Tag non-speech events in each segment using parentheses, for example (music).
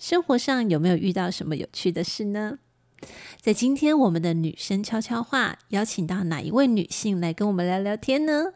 生活上有没有遇到什么有趣的事呢？在今天我们的女生悄悄话，邀请到哪一位女性来跟我们聊聊天呢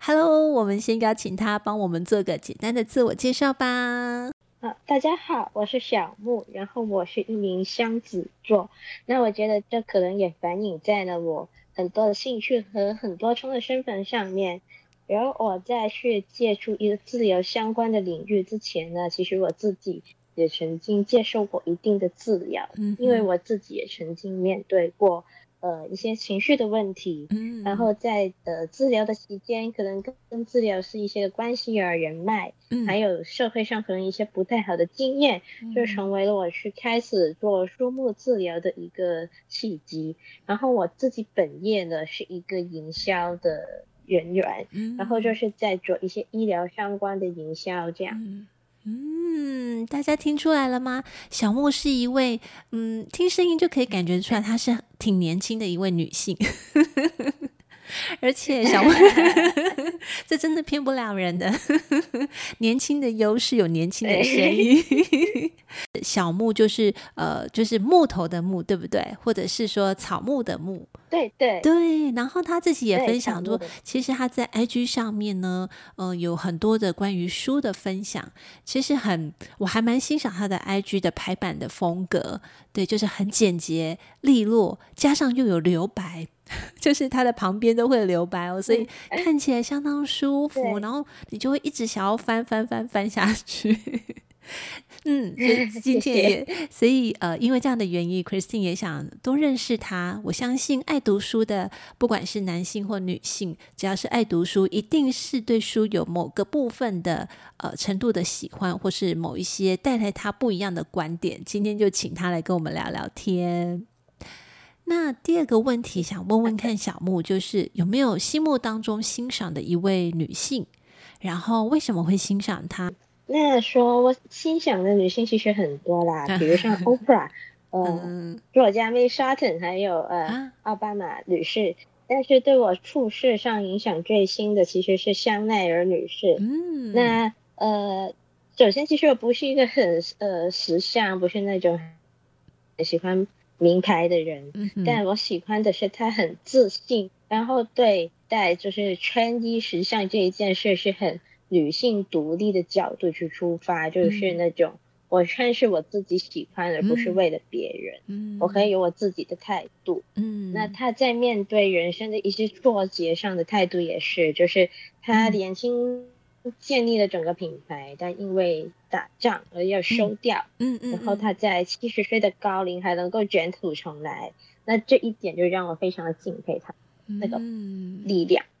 ？Hello，我们先邀请她帮我们做个简单的自我介绍吧。好，大家好，我是小木，然后我是一名双子座。那我觉得这可能也反映在了我很多的兴趣和很多重的身份上面。然后我在去接触一个自由相关的领域之前呢，其实我自己。也曾经接受过一定的治疗，嗯，因为我自己也曾经面对过呃一些情绪的问题，嗯，然后在呃治疗的期间，可能跟跟治疗是一些的关系啊、人脉，嗯，还有社会上可能一些不太好的经验，嗯，就成为了我去开始做书目治疗的一个契机。然后我自己本业呢是一个营销的人员，嗯，然后就是在做一些医疗相关的营销这样。嗯嗯，大家听出来了吗？小木是一位，嗯，听声音就可以感觉出来，她是挺年轻的一位女性。(laughs) 而且小木，(laughs) 这真的骗不了人的。(laughs) 年轻的优势有年轻的声音。小木就是呃，就是木头的木，对不对？或者是说草木的木。对对对。然后他自己也分享说，其实他在 IG 上面呢，呃，有很多的关于书的分享。其实很，我还蛮欣赏他的 IG 的排版的风格。对，就是很简洁利落，加上又有留白。(laughs) 就是它的旁边都会留白哦，所以看起来相当舒 (laughs) 服，然后你就会一直想要翻翻翻翻下去。(laughs) 嗯，所以 (laughs) 今天也，所以呃，因为这样的原因，Christine 也想多认识他。我相信爱读书的，不管是男性或女性，只要是爱读书，一定是对书有某个部分的呃程度的喜欢，或是某一些带来他不一样的观点。今天就请他来跟我们聊聊天。那第二个问题想问问看小木，就是有没有心目当中欣赏的一位女性，然后为什么会欣赏她？那说我欣赏的女性其实很多啦，比如像 (laughs) Oprah，呃，作家 May Sarton，还有呃奥巴马女士。但是对我处事上影响最深的其实是香奈儿女士。嗯，那呃，首先其实我不是一个很呃时尚，不是那种很喜欢。名牌的人，但我喜欢的是她很自信，然后对待就是穿衣时尚这一件事是很女性独立的角度去出发，就是那种我穿是我自己喜欢，而不是为了别人，嗯我可以有我自己的态度。嗯，那他在面对人生的一些挫折上的态度也是，就是他年轻。建立了整个品牌，但因为打仗而要收掉。嗯嗯，然后他在七十岁的高龄还能够卷土重来，那这一点就让我非常的敬佩他那个力量。嗯，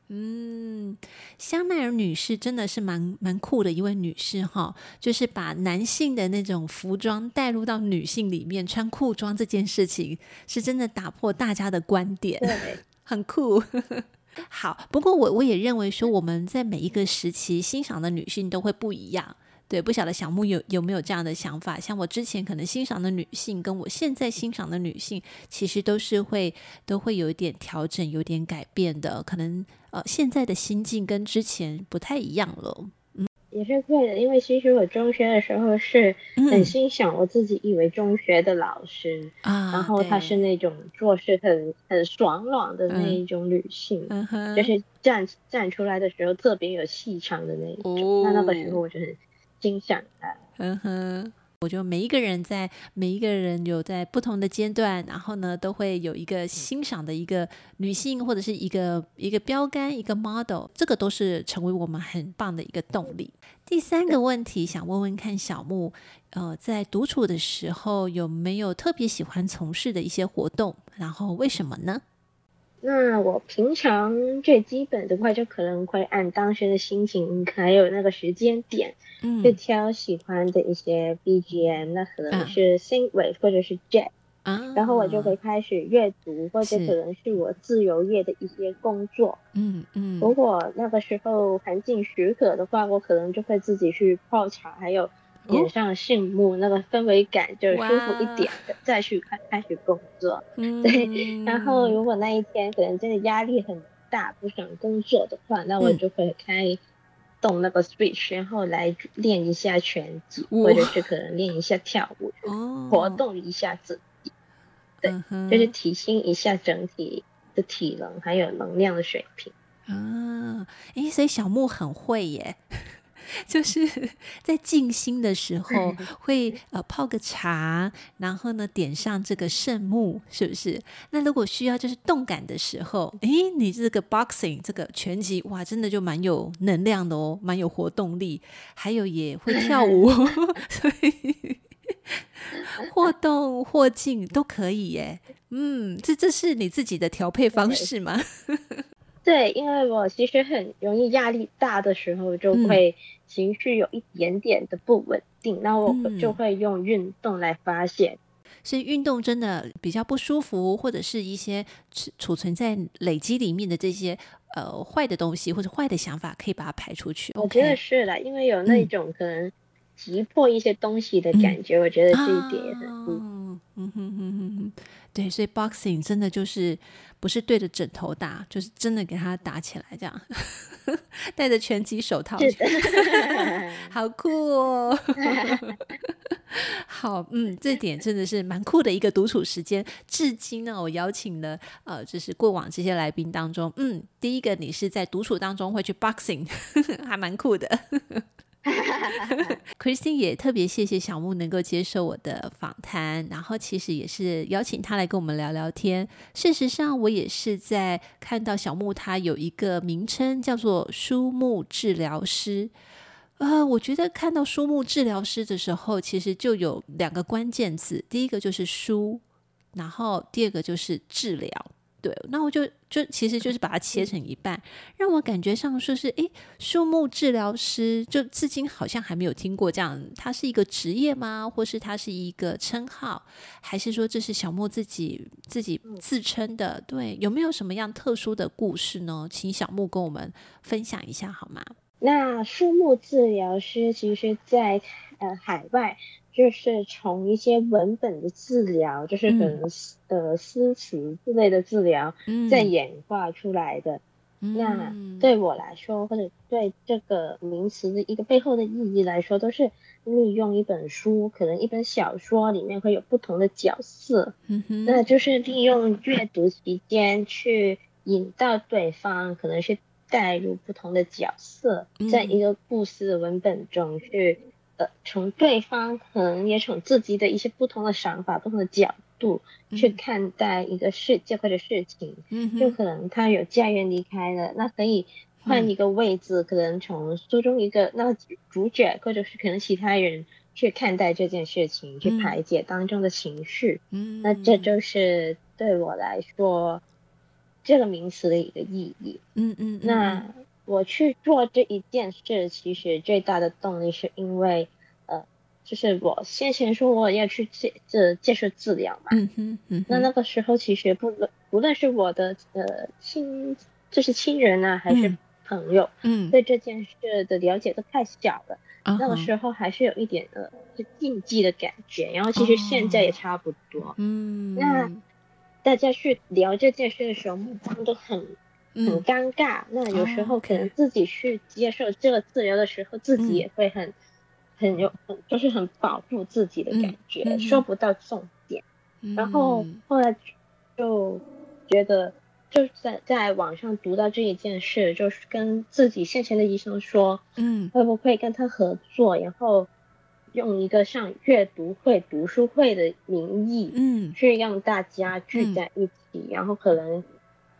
香奈儿女士真的是蛮蛮酷的一位女士哈，就是把男性的那种服装带入到女性里面，穿裤装这件事情是真的打破大家的观点，(laughs) 很酷。(laughs) 好，不过我我也认为说，我们在每一个时期欣赏的女性都会不一样。对，不晓得小木有有没有这样的想法？像我之前可能欣赏的女性，跟我现在欣赏的女性，其实都是会都会有一点调整，有点改变的。可能呃，现在的心境跟之前不太一样了。嗯也是会的，因为其实我中学的时候是很欣赏我自己以为中学的老师，嗯、然后她是那种做事很很爽朗的那一种女性，嗯、就是站站出来的时候特别有气场的那一种。哦、那那个时候我就很欣赏的。嗯哼。我觉得每一个人在每一个人有在不同的阶段，然后呢，都会有一个欣赏的一个女性或者是一个一个标杆、一个 model，这个都是成为我们很棒的一个动力。第三个问题想问问看小木，呃，在独处的时候有没有特别喜欢从事的一些活动？然后为什么呢？那我平常最基本的话，就可能会按当时的心情，还有那个时间点，嗯，就挑喜欢的一些 BGM，那可能是 Synthwave 或者是 Jazz，啊，然后我就会开始阅读，或者可能是我自由业的一些工作，嗯嗯。如果那个时候环境许可的话，我可能就会自己去泡茶，还有。点上杏木，那个氛围感就舒服一点的，再去开开始工作。嗯，对。然后如果那一天可能真的压力很大，不想工作的话，那我就会开动那个 Switch，然后来练一下拳击，或者是可能练一下跳舞，活动一下自己。对，就是提升一下整体的体能还有能量的水平。啊，诶，所以小木很会耶。(laughs) 就是 (laughs) 在静心的时候，会呃泡个茶，然后呢点上这个圣木，是不是？那如果需要就是动感的时候，诶，你这个 boxing 这个拳击，哇，真的就蛮有能量的哦，蛮有活动力，还有也会跳舞，(laughs) 所以或动或静都可以耶。嗯，这这是你自己的调配方式吗？对，因为我其实很容易压力大的时候，就会情绪有一点点的不稳定，那、嗯、我就会用运动来发泄。所以运动真的比较不舒服，或者是一些储存在累积里面的这些呃坏的东西或者坏的想法，可以把它排出去。我觉得是的，因为有那种可能急迫一些东西的感觉，嗯、我觉得这一点也很嗯嗯哼哼哼哼。对，所以 boxing 真的就是不是对着枕头打，就是真的给他打起来，这样 (laughs) 戴着拳击手套，(laughs) 好酷哦！(laughs) 好，嗯，这点真的是蛮酷的一个独处时间。至今呢，我邀请了呃，就是过往这些来宾当中，嗯，第一个你是在独处当中会去 boxing，还蛮酷的。(laughs) Christine 也特别谢谢小木能够接受我的访谈，然后其实也是邀请他来跟我们聊聊天。事实上，我也是在看到小木他有一个名称叫做书目治疗师。呃，我觉得看到书目治疗师的时候，其实就有两个关键字，第一个就是书，然后第二个就是治疗。对，那我就就其实就是把它切成一半，让我感觉上说是，诶，树木治疗师，就至今好像还没有听过这样，他是一个职业吗？或是他是一个称号，还是说这是小木自己自己自称的？对，有没有什么样特殊的故事呢？请小木跟我们分享一下好吗？那树木治疗师其实在呃海外。就是从一些文本的治疗，就是可能呃诗词之类的治疗，再演化出来的。嗯、那对我来说，或者对这个名词的一个背后的意义来说，都是利用一本书，可能一本小说里面会有不同的角色，嗯、那就是利用阅读期间去引导对方，可能是带入不同的角色，在一个故事的文本中去。呃，从对方可能也从自己的一些不同的想法、不同的角度去看待一个世界或者事情，嗯，就可能他有家人离开了，那可以换一个位置，嗯、可能从书中一个那个主角或者是可能其他人去看待这件事情，嗯、去排解当中的情绪，嗯，那这就是对我来说这个名词的一个意义，嗯嗯，那。我去做这一件事，其实最大的动力是因为，呃，就是我先前说我要去接这接受治疗嘛，嗯哼，嗯。哼，那那个时候其实不论不论是我的呃亲，就是亲人啊，还是朋友，嗯，对这件事的了解都太小了，嗯，那个时候还是有一点呃就禁忌的感觉，然后其实现在也差不多，嗯，那。大家去聊这件事的时候，目光都很。很尴尬，嗯，那有时候可能自己去接受这个自由的时候，嗯，自己也会很很有很就是很保护自己的感觉，嗯，说不到重点，嗯。然后后来就觉得，就在在网上读到这一件事，就是跟自己先前的医生说，嗯，会不会跟他合作，然后用一个像阅读会、读书会的名义，嗯，去让大家聚在一起，嗯，然后可能。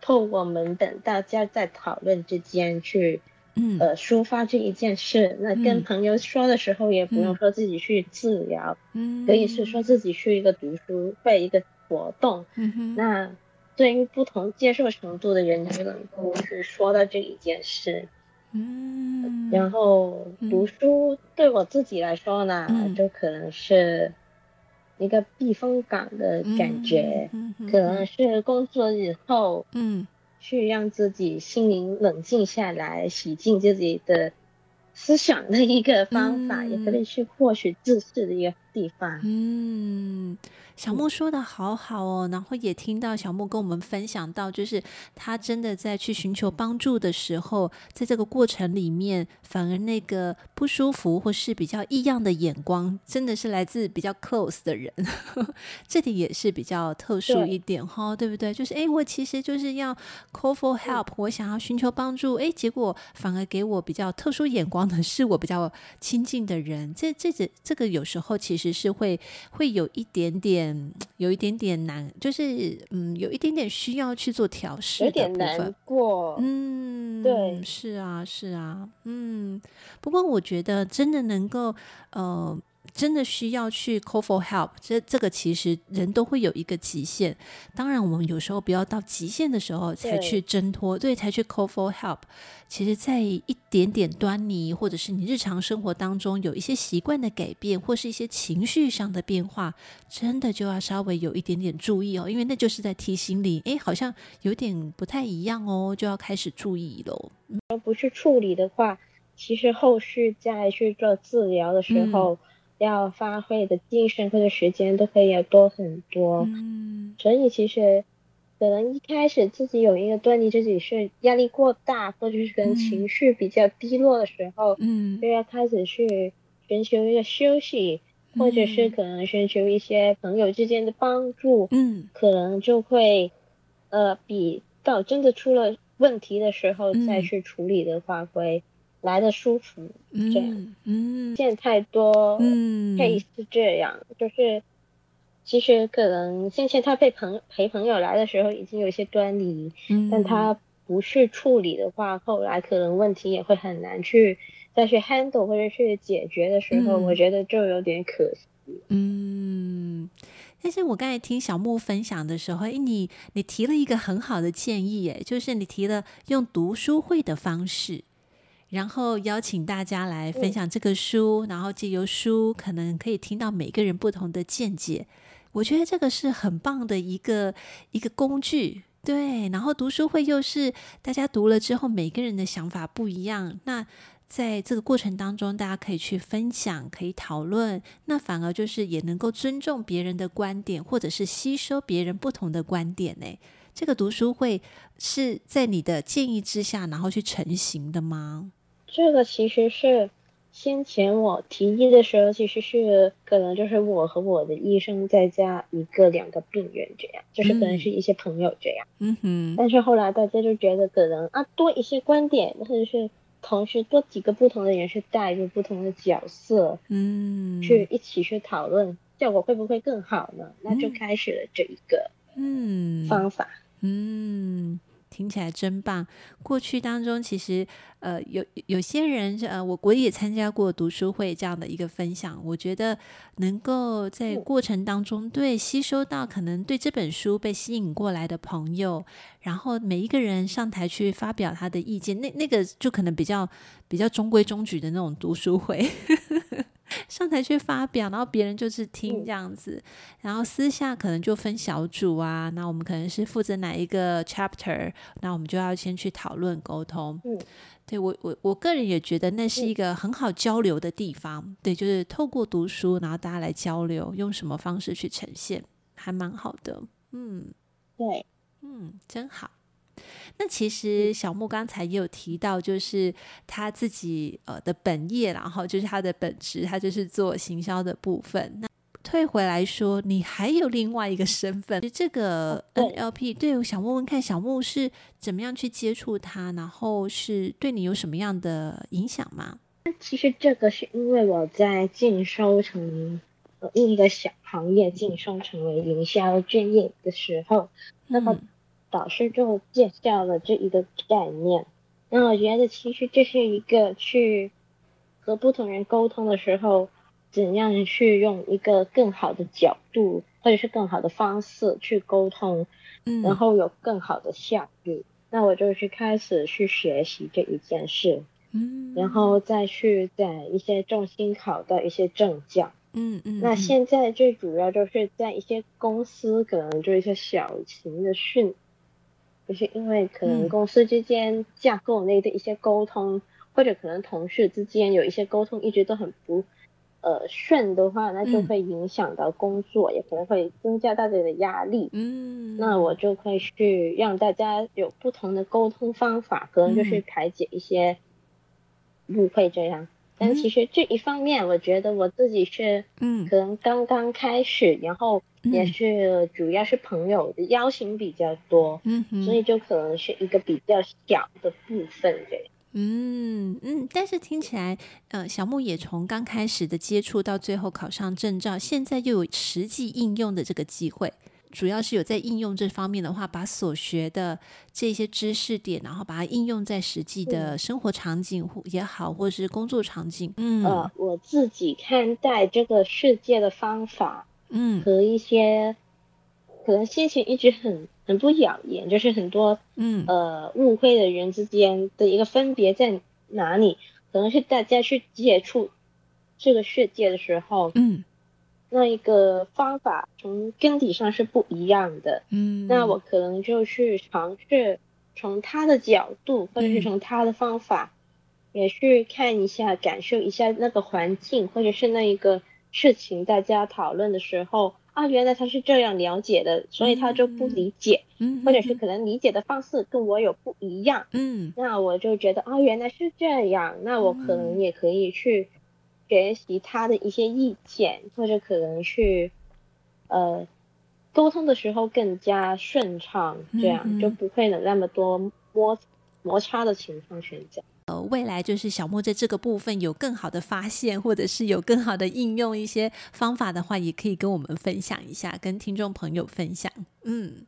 透过文本，大家在讨论之间去，嗯，呃，抒发这一件事。那跟朋友说的时候，也不用说自己去治疗，嗯，可以是说自己去一个读书会一个活动，嗯哼，那对于不同接受程度的人，就能够去说到这一件事。嗯，然后读书对我自己来说呢，嗯、就可能是一个避风港的感觉，嗯嗯嗯、可能是工作以后，嗯，去让自己心灵冷静下来，洗净自己的思想的一个方法，嗯、也可以去获取知识的一个地方。嗯。小木说的好好哦，然后也听到小木跟我们分享到，就是他真的在去寻求帮助的时候，在这个过程里面，反而那个不舒服或是比较异样的眼光，真的是来自比较 close 的人，(laughs) 这点也是比较特殊一点哈，对，对不对？就是哎，我其实就是要 call for help，我想要寻求帮助，哎，结果反而给我比较特殊眼光的 (laughs) 是我比较亲近的人，这这这这个有时候其实是会会有一点点。嗯，有一点点难，就是嗯，有一点点需要去做调试，有点难过。嗯，对，是啊，是啊，嗯。不过我觉得真的能够，呃。真的需要去 call for help，这这个其实人都会有一个极限。当然，我们有时候不要到极限的时候才去挣脱，对，对，才去 call for help。其实，在一点点端倪，或者是你日常生活当中有一些习惯的改变，或是一些情绪上的变化，真的就要稍微有一点点注意哦，因为那就是在提醒你，哎，好像有点不太一样哦，就要开始注意喽。而不去处理的话，其实后续再去做治疗的时候。嗯要发挥的精神或者时间都可以要多很多，嗯，所以其实可能一开始自己有一个断定，自己是压力过大，或者是跟情绪比较低落的时候，嗯，就要开始去寻求一个休息，嗯，或者是可能寻求一些朋友之间的帮助，嗯，可能就会呃比到真的出了问题的时候再去处理的话会。来的舒服，这样，嗯，见太多，嗯，可以是这样，就是其实可能先前他陪朋陪朋友来的时候已经有一些端倪，嗯，但他不去处理的话，后来可能问题也会很难去再去 handle 或者去解决的时候，嗯，我觉得就有点可惜，嗯，但是我刚才听小木分享的时候，哎，你你提了一个很好的建议，诶，就是你提了用读书会的方式。然后邀请大家来分享这个书，嗯、然后借由书可能可以听到每个人不同的见解。我觉得这个是很棒的一个一个工具，对。然后读书会又是大家读了之后，每个人的想法不一样。那在这个过程当中，大家可以去分享，可以讨论，那反而就是也能够尊重别人的观点，或者是吸收别人不同的观点。呢，这个读书会是在你的建议之下，然后去成型的吗？这个其实是先前我提议的时候，其实是可能就是我和我的医生再加一个两个病人这样，就是可能是一些朋友这样。嗯哼。但是后来大家就觉得可能啊多一些观点，或者是同时多几个不同的人去带入不同的角色，嗯，去一起去讨论，效果会不会更好呢？那就开始了这一个嗯方法嗯。嗯听起来真棒！过去当中，其实呃有有些人呃，我我也参加过读书会这样的一个分享。我觉得能够在过程当中对吸收到可能对这本书被吸引过来的朋友，然后每一个人上台去发表他的意见，那那个就可能比较比较中规中矩的那种读书会。上台去发表，然后别人就是听这样子，嗯、然后私下可能就分小组啊，那我们可能是负责哪一个 chapter，那我们就要先去讨论沟通。嗯，对我我我个人也觉得那是一个很好交流的地方。嗯、对，就是透过读书，然后大家来交流，用什么方式去呈现，还蛮好的。嗯，对，嗯，真好。那其实小木刚才也有提到，就是他自己呃的本业，然后就是他的本职，他就是做行销的部分。那退回来说，你还有另外一个身份，这个 NLP，对，我想问问看，小木是怎么样去接触它，然后是对你有什么样的影响吗？其实这个是因为我在进修成呃另一个小行业，进修成为营销专业的时候，那么。导师就介绍了这一个概念，那我觉得其实这是一个去和不同人沟通的时候，怎样去用一个更好的角度或者是更好的方式去沟通，嗯，然后有更好的效率。那我就去开始去学习这一件事，嗯，然后再去在一些重心考到一些证教，嗯嗯。那现在最主要就是在一些公司，可能就一些小型的训，就是因为可能公司之间架构内的一些沟通，或者可能同事之间有一些沟通一直都很不。呃，顺的话，那就会影响到工作，嗯，也可能会增加大家的压力。嗯，那我就会去让大家有不同的沟通方法，可能就是排解一些误会这样。嗯，但其实这一方面，我觉得我自己是，嗯，可能刚刚开始，然后也是主要是朋友的邀请比较多，嗯，所以就可能是一个比较小的部分这样。嗯嗯，但是听起来，呃，小木也从刚开始的接触到最后考上证照，现在又有实际应用的这个机会，主要是有在应用这方面的话，把所学的这些知识点，然后把它应用在实际的生活场景也好，或是工作场景。嗯，呃，我自己看待这个世界的方法，嗯，和一些可能心情一直很。很不养眼，就是很多嗯呃误会的人之间的一个分别在哪里？可能是大家去接触这个世界的时候，嗯，那一个方法从根底上是不一样的，嗯，那我可能就去尝试从他的角度，或者是从他的方法，嗯，也去看一下，感受一下那个环境，或者是那一个事情，大家讨论的时候。啊，原来他是这样了解的，所以他就不理解，嗯，或者是可能理解的方式跟我有不一样，嗯，那我就觉得啊，原来是这样，那我可能也可以去学习他的一些意见，或者可能去呃沟通的时候更加顺畅，这样就不会有那么多摩摩擦的情况存在。呃，未来就是小莫在这个部分有更好的发现，或者是有更好的应用一些方法的话，也可以跟我们分享一下，跟听众朋友分享。嗯，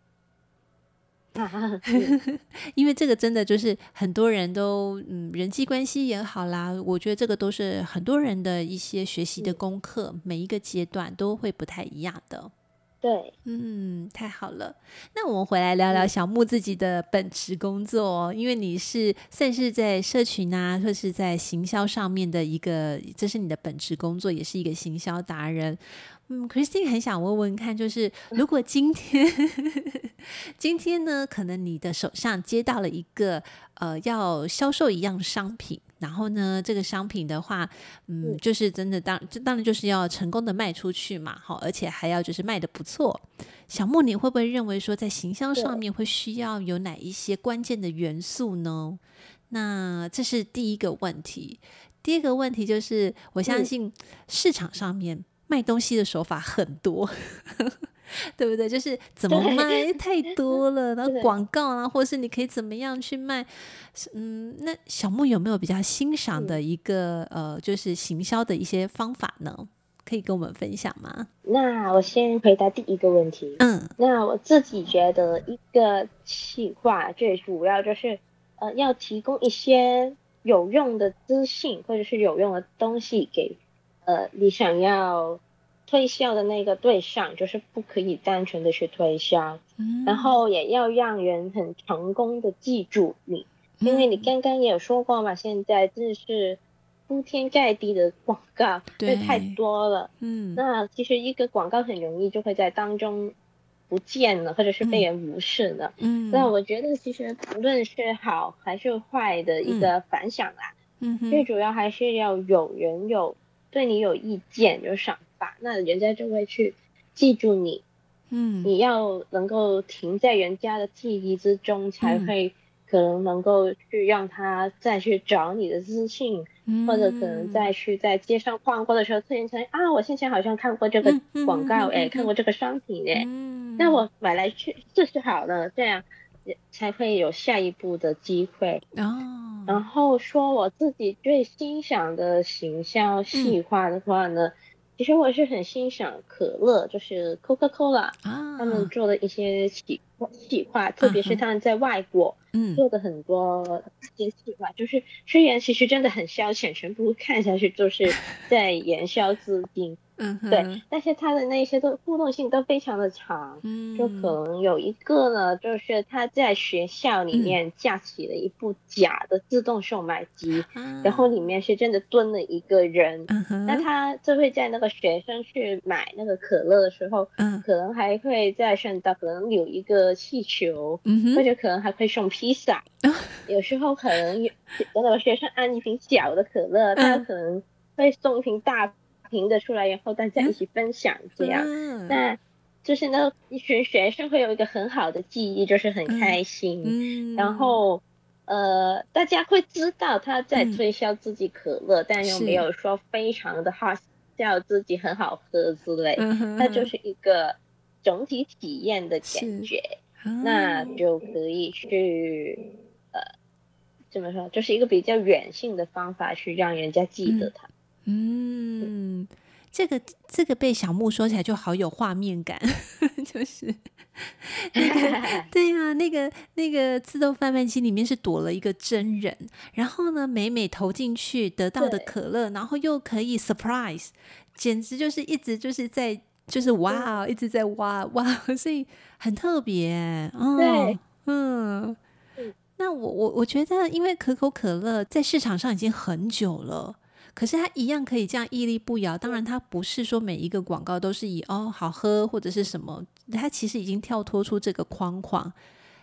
(laughs) 因为这个真的就是很多人都嗯，人际关系也好啦，我觉得这个都是很多人的一些学习的功课，每一个阶段都会不太一样的。对，嗯，太好了。那我们回来聊聊小木自己的本职工作哦，因为你是算是在社群啊，或是在行销上面的一个，这是你的本职工作，也是一个行销达人。嗯，Christine 很想问问看，就是如果今天，(laughs) 今天呢，可能你的手上接到了一个呃要销售一样商品。然后呢，这个商品的话，嗯，就是真的当，这当然就是要成功的卖出去嘛，好，而且还要就是卖的不错。小木，你会不会认为说，在行销上面会需要有哪一些关键的元素呢？那这是第一个问题。第二个问题就是，我相信市场上面卖东西的手法很多。(laughs) 对不对？就是怎么卖 (laughs) 太多了，然后广告啊，或是你可以怎么样去卖？嗯，那小木有没有比较欣赏的一个呃，就是行销的一些方法呢？可以跟我们分享吗？那我先回答第一个问题。嗯，那我自己觉得一个企划最主要就是呃，要提供一些有用的资讯或者是有用的东西给呃你想要。推销的那个对象就是不可以单纯的去推销，嗯，然后也要让人很成功的记住你，嗯，因为你刚刚也有说过嘛，现在真的是铺天盖地的广告，对，太多了，嗯，那其实一个广告很容易就会在当中不见了，或者是被人无视了，嗯，那我觉得其实不论是好还是坏的一个反响啦，嗯，最主要还是要有人有对你有意见，有想法，那人家就会去记住你，嗯，你要能够停在人家的记忆之中，才会可能能够去让他再去找你的资讯，嗯，或者可能再去在街上逛过的时候，突然间啊，我先前好像看过这个广告，哎，看过这个商品，哎，那我买来去试试好了，这样才会有下一步的机会。哦，然后说我自己最欣赏的行销细化的话呢？嗯其实我是很欣赏可乐，就是 Coca-Cola，啊，他们做的一些企企划，特别是他们在外国做的很多一些企划，就是虽然其实真的很消遣，全部看下去就是在 (laughs) 燃烧资金。嗯，对，但是他的那些都互动性都非常的长，嗯，就可能有一个呢，就是他在学校里面架起了一部假的自动售卖机，嗯、然后里面是真的蹲了一个人，嗯、那他就会在那个学生去买那个可乐的时候，嗯，可能还会在顺道可能有一个气球，嗯，或者可能还会送披萨，(laughs) 嗯、有时候可能有那个学生按一瓶小的可乐，嗯、他可能会送一瓶大。评的出来然后，大家一起分享，这样，嗯、那就是那一群学生会有一个很好的记忆，就是很开心。嗯。嗯、然后，呃，大家会知道他在推销自己可乐，嗯、但又没有说非常的好笑自己很好喝之类，它是就是一个总体体验的感觉，嗯、那就可以去呃，怎么说，就是一个比较软性的方法去让人家记得他。嗯嗯，这个这个被小木说起来就好有画面感，(laughs) 就是那个 (laughs) 对呀、啊，那个那个自动贩卖机里面是躲了一个真人，然后呢，美美投进去得到的可乐，然后又可以 surprise，简直就是一直就是在就是哇，对一直在哇哇，(laughs) 所以很特别。哦、对，嗯，那我我我觉得，因为可口可乐在市场上已经很久了。可是它一样可以这样屹立不摇。当然，它不是说每一个广告都是以哦好喝或者是什么，它其实已经跳脱出这个框框。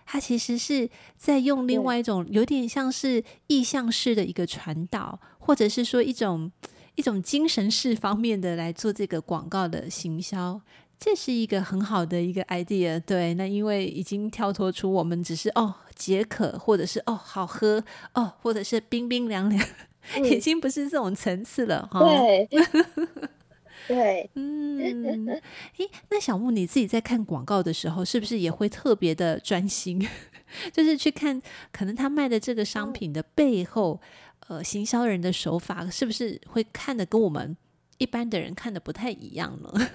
它其实是在用另外一种有点像是意象式的一个传导，或者是说一种一种精神式方面的来做这个广告的行销。这是一个很好的一个 idea。对，那因为已经跳脱出我们只是哦解渴，或者是哦好喝哦，或者是冰冰凉凉。已经不是这种层次了哈。对，对，(laughs) 嗯，(laughs) 诶，那小木你自己在看广告的时候，是不是也会特别的专心？(laughs) 就是去看可能他卖的这个商品的背后，嗯、呃，行销人的手法，是不是会看的跟我们一般的人看的不太一样呢？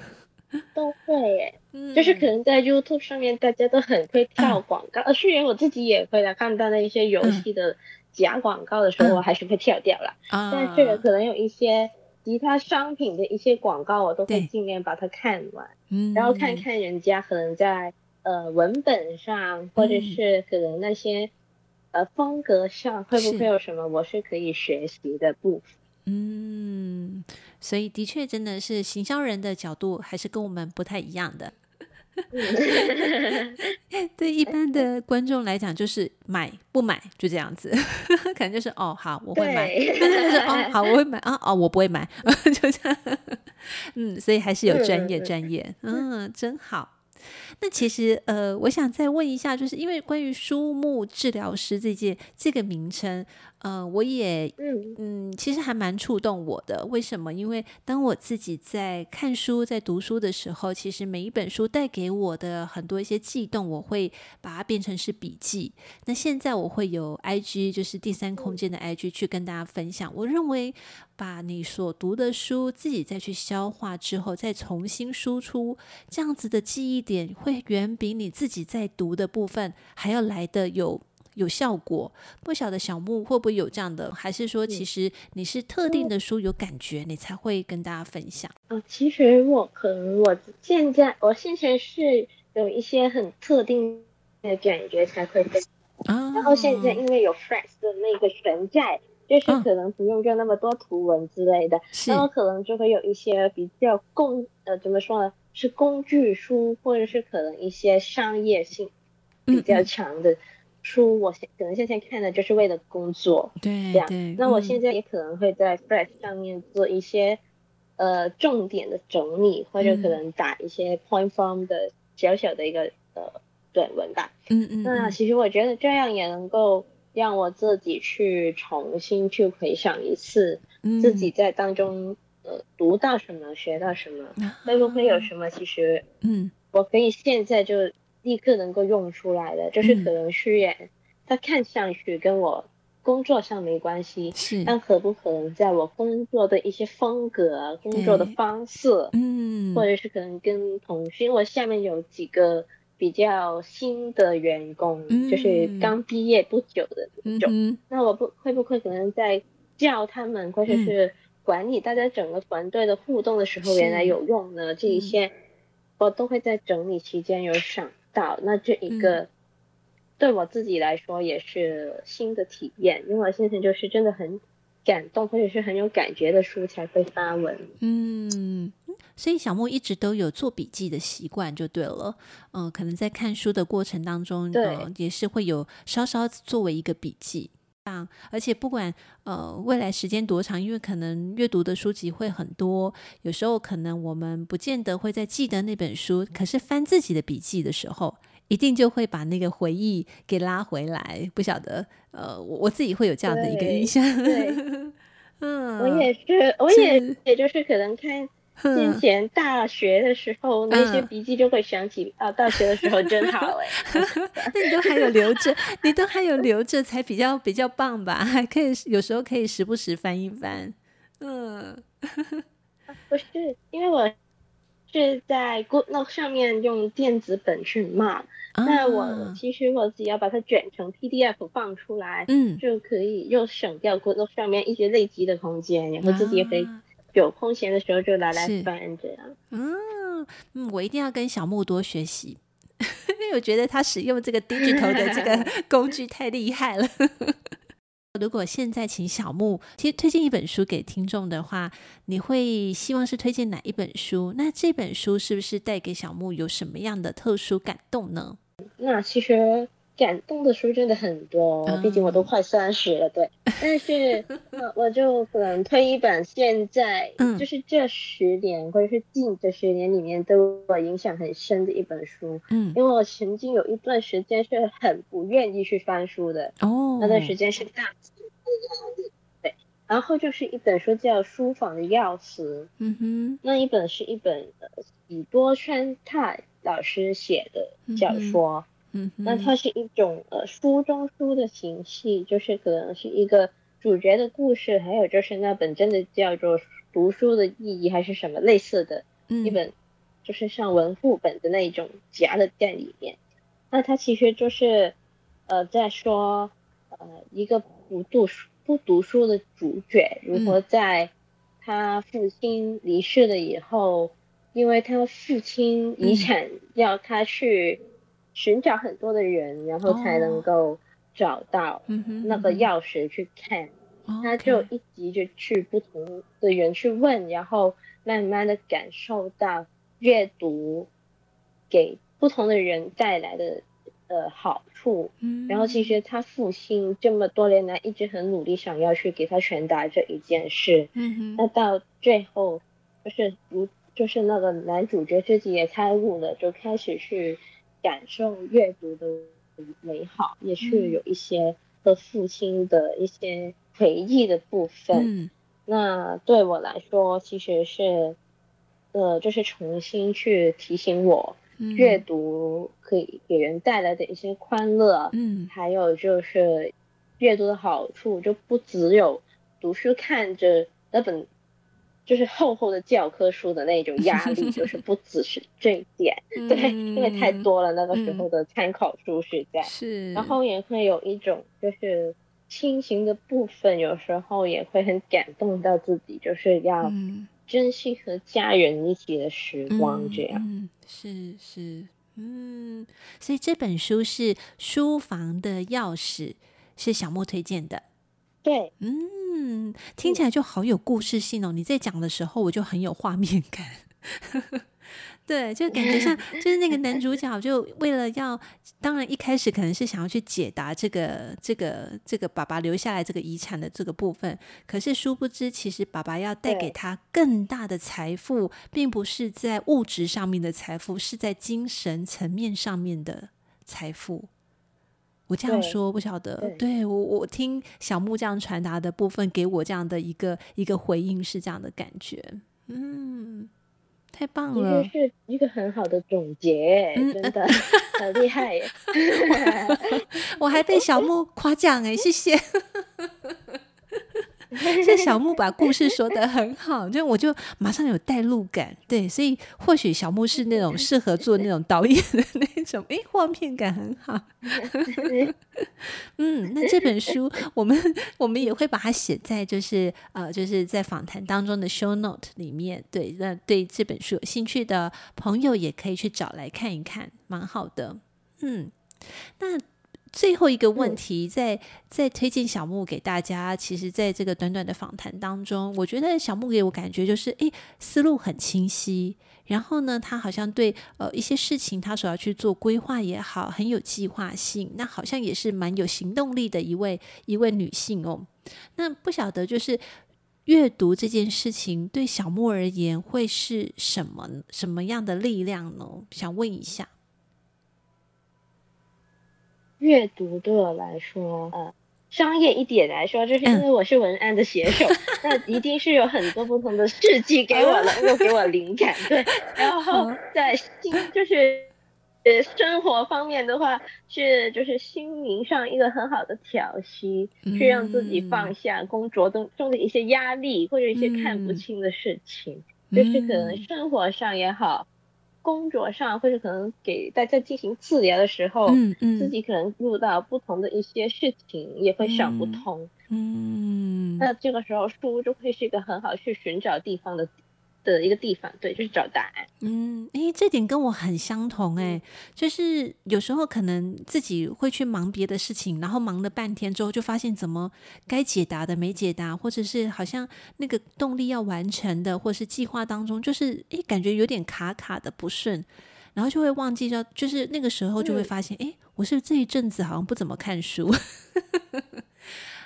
都会耶，嗯、就是可能在 YouTube 上面大家都很会跳广告，虽然我自己也会来看到那一些游戏的。嗯假广告的时候，我还是会跳掉了。嗯、但是可能有一些其他商品的一些广告，我都会尽量把它看完，对然后看看人家可能在呃文本上，或者是可能那些、嗯、呃风格上，会不会有什么我是可以学习的部分。嗯，所以的确真的是行销人的角度，还是跟我们不太一样的。(laughs) 对一般的观众来讲，就是买不买就这样子，(laughs) 可能就是哦好我会买，对就是哦好我会买啊哦我不会买，(laughs) 就这样，嗯，所以还是有专业专业，嗯，真好。那其实呃，我想再问一下，就是因为关于书目治疗师这件这个名称。呃，我也嗯，其实还蛮触动我的。为什么？因为当我自己在看书、在读书的时候，其实每一本书带给我的很多一些悸动，我会把它变成是笔记。那现在我会有 IG，就是第三空间的 IG，去跟大家分享。我认为，把你所读的书自己再去消化之后，再重新输出，这样子的记忆点，会远比你自己在读的部分还要来的有。有效果，不晓得小木会不会有这样的，还是说其实你是特定的书有感觉，你才会跟大家分享？啊，其实我可能我现在我现在是有一些很特定的感觉才会分享，啊、然后现在因为有 Threads 的那个存在，就是可能不用用那么多图文之类的，啊、然后可能就会有一些比较工呃怎么说呢，是工具书或者是可能一些商业性比较强的。嗯嗯书我现可能现在看的就是为了工作，对，这样。那我现在也可能会在 Fresh 上面做一些、嗯、呃重点的整理，或者可能打一些 point form 的小小的一个呃短文吧。嗯嗯。那其实我觉得这样也能够让我自己去重新去回想一次自己在当中、嗯、呃读到什么，学到什么，会不会有什么其实嗯我可以现在就。立刻能够用出来的，就是可能虽然它看上去跟我工作上没关系，是，但可不可能在我工作的一些风格、工作的方式，嗯，或者是可能跟同事，因为，我下面有几个比较新的员工，嗯、就是刚毕业不久的那种。嗯、那我不会不会可能在叫他们或者是管理大家整个团队的互动的时候，原来有用呢？这一些我都会在整理期间有想到。那这一个对我自己来说也是新的体验，因为我现在就是真的很。感动或者是很有感觉的书才会发文。嗯，所以小莫一直都有做笔记的习惯，就对了。嗯、呃，可能在看书的过程当中，对、呃，也是会有稍稍作为一个笔记。啊，而且不管呃未来时间多长，因为可能阅读的书籍会很多，有时候可能我们不见得会再记得那本书，可是翻自己的笔记的时候，一定就会把那个回忆给拉回来。不晓得，呃，我我自己会有这样的一个印象。对，(laughs) 嗯，我也是，我也也就是可能看之前大学的时候、嗯、那些笔记，就会想起啊，大学的时候真好哎。(laughs) 那你都还有留着，你都还有留着，才比较比较棒吧？还可以有时候可以时不时翻一翻。嗯，(laughs) 不是，因为我是在 GoodNote 上面用电子本去骂。那我其实我只要把它卷成 PDF 放出来，嗯，就可以又省掉 GoodNote 上面一些累积的空间，然后自己也可以有空闲的时候就拿来翻这样。嗯嗯，我一定要跟小木多学习，(laughs) 因为我觉得他使用这个 digital 的这个 (laughs) 工具太厉害了。(laughs) 如果现在请小木其实推荐一本书给听众的话，你会希望是推荐哪一本书？那这本书是不是带给小木有什么样的特殊感动呢？那其实感动的书真的很多，毕竟我都快三十了，对。(laughs) 但是，我就可能推一本现在，就是这十年或者是近这十年里面对我影响很深的一本书。嗯，因为我曾经有一段时间是很不愿意去翻书的。哦，那段时间是大。对，然后就是一本书叫《书房的钥匙》。嗯哼，那一本是一本以多川泰老师写的小说，嗯，嗯，那它是一种呃书中书的形式，就是可能是一个主角的故事，还有就是那本真的叫做读书的意义还是什么类似的，一本就是像文库本的那种夹的在里面。那它其实就是呃在说呃一个不读书不读书的主角如何在他父亲离世了以后。因为他父亲遗产要他去寻找很多的人，嗯、然后才能够找到那个钥匙去看。哦、他就一直就去不同的人去问，然后慢慢的感受到阅读给不同的人带来的呃好处。嗯、然后其实他父亲这么多年来一直很努力想要去给他传达这一件事。嗯哼，那到最后就是如。就是那个男主角自己也开悟了，就开始去感受阅读的美好，也是有一些和父亲的一些回忆的部分。嗯、那对我来说，其实是呃，就是重新去提醒我，阅读可以给人带来的一些欢乐。嗯，还有就是阅读的好处，就不只有读书看着那本。就是厚厚的教科书的那种压力，(laughs) 就是不只是这一点，对，因为太多了，那个时候的参考书实在是，然后也会有一种就是亲情的部分，有时候也会很感动到自己，就是要珍惜和家人一起的时光，这样，嗯，是是，嗯，所以这本书是书房的钥匙，是小莫推荐的，对，嗯。嗯，听起来就好有故事性哦！你在讲的时候，我就很有画面感。(laughs) 对，就感觉像 (laughs) 就是那个男主角，就为了要，当然一开始可能是想要去解答这个这个这个爸爸留下来这个遗产的这个部分，可是殊不知，其实爸爸要带给他更大的财富，并不是在物质上面的财富，是在精神层面上面的财富。我这样说不晓得，对，对我我听小木这样传达的部分，给我这样的一个一个回应是这样的感觉，嗯，太棒了，是一个很好的总结，嗯、真的很厉害耶，(laughs) 我还被小木夸奖哎，谢谢。(laughs) 是小木把故事说得很好，就我就马上有代入感。对，所以或许小木是那种适合做那种导演的那种，诶，画面感很好。(laughs) 嗯，那这本书我们我们也会把它写在就是呃就是在访谈当中的 show note 里面。对，那对这本书有兴趣的朋友也可以去找来看一看，蛮好的。嗯，那。最后一个问题，在在推荐小木给大家。其实，在这个短短的访谈当中，我觉得小木给我感觉就是，诶，思路很清晰。然后呢，他好像对呃一些事情，他所要去做规划也好，很有计划性。那好像也是蛮有行动力的一位一位女性哦。那不晓得就是阅读这件事情对小木而言会是什么什么样的力量呢？想问一下。阅读对我来说，呃，商业一点来说，就是因为我是文案的写手，(laughs) 那一定是有很多不同的事迹给我能够给我灵感，对。(laughs) 然后在心，就是呃生活方面的话，是就是心灵上一个很好的调息，去让自己放下工作中中的一些压力或者一些看不清的事情，就是可能生活上也好。工作上，或者可能给大家进行治疗的时候，嗯嗯，自己可能遇到不同的一些事情，也会想不通，嗯，嗯，那这个时候书就会是一个很好去寻找地方的。的一个地方，对，就是找答案。嗯，诶，这点跟我很相同，诶，就是有时候可能自己会去忙别的事情，然后忙了半天之后，就发现怎么该解答的没解答，或者是好像那个动力要完成的，或是计划当中，就是诶，感觉有点卡卡的不顺，然后就会忘记掉，就是那个时候就会发现，诶，我是这一阵子好像不怎么看书。(laughs)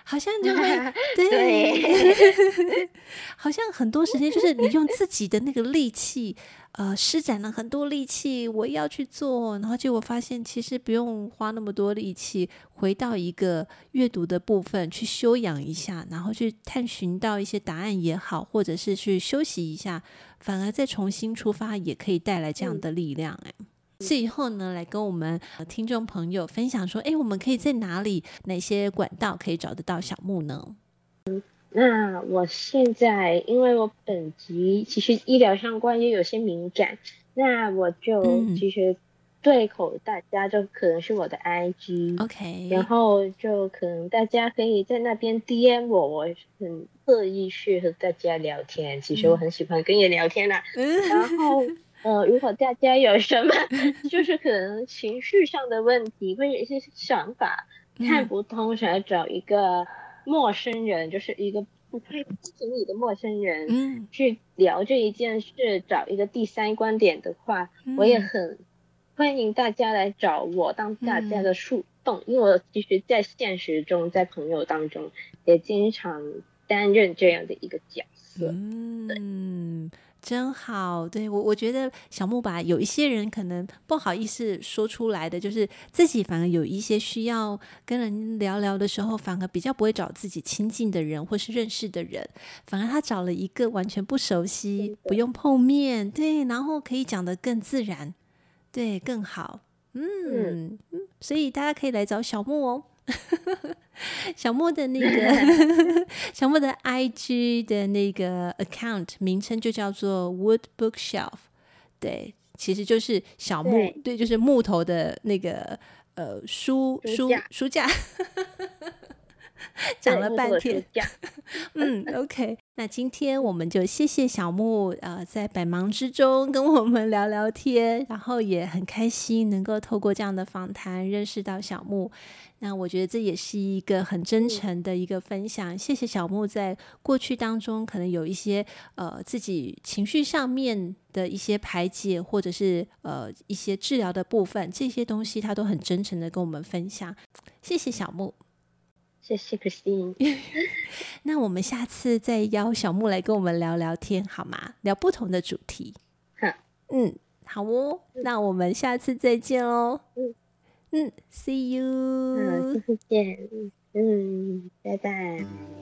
好像就会 (laughs) 对，对 (laughs) 好像很多时间就是你用自己的那个力气，呃，施展了很多力气，我要去做，然后结果发现其实不用花那么多力气，回到一个阅读的部分去休养一下，然后去探寻到一些答案也好，或者是去休息一下，反而再重新出发，也可以带来这样的力量，哎。最后呢，来跟我们听众朋友分享说，哎，我们可以在哪里、哪些管道可以找得到小木呢？嗯，那我现在因为我本集其实医疗相关也有些敏感，那我就其实对口大家就可能是我的 IG，OK，、嗯、然后就可能大家可以在那边 DM 我，我很乐意去和大家聊天。其实我很喜欢跟人聊天啦，嗯、(laughs) 然后。呃，如果大家有什么 (laughs) 就是可能情绪上的问题，或者一些想法看不通，想要找一个陌生人，就是一个不太不经意的陌生人，嗯，去聊这一件事，找一个第三观点的话，我也很欢迎大家来找我当大家的树洞，因为我其实，在现实中，在朋友当中也经常担任这样的一个角色，嗯。真好，对，我我觉得小木把有一些人可能不好意思说出来的，就是自己反而有一些需要跟人聊聊的时候，反而比较不会找自己亲近的人或是认识的人，反而他找了一个完全不熟悉、不用碰面，对，然后可以讲得更自然，对，更好，嗯嗯，所以大家可以来找小木哦。(laughs) 小莫的那个 (laughs) 小莫的 IG 的那个 account 名称就叫做 Wood Bookshelf，对，其实就是小木，对，对，就是木头的那个呃书书书架。(laughs) 讲了半天，嗯，OK，那今天我们就谢谢小木，呃，在百忙之中跟我们聊聊天，然后也很开心能够透过这样的访谈认识到小木。那我觉得这也是一个很真诚的一个分享。谢谢小木在过去当中可能有一些呃自己情绪上面的一些排解，或者是呃一些治疗的部分，这些东西他都很真诚的跟我们分享。谢谢小木。谢谢 Christine，(laughs) 那我们下次再邀小木来跟我们聊聊天好吗？聊不同的主题。好，嗯，好哦，那我们下次再见哦。嗯嗯，See you。嗯，下次见。嗯，拜拜。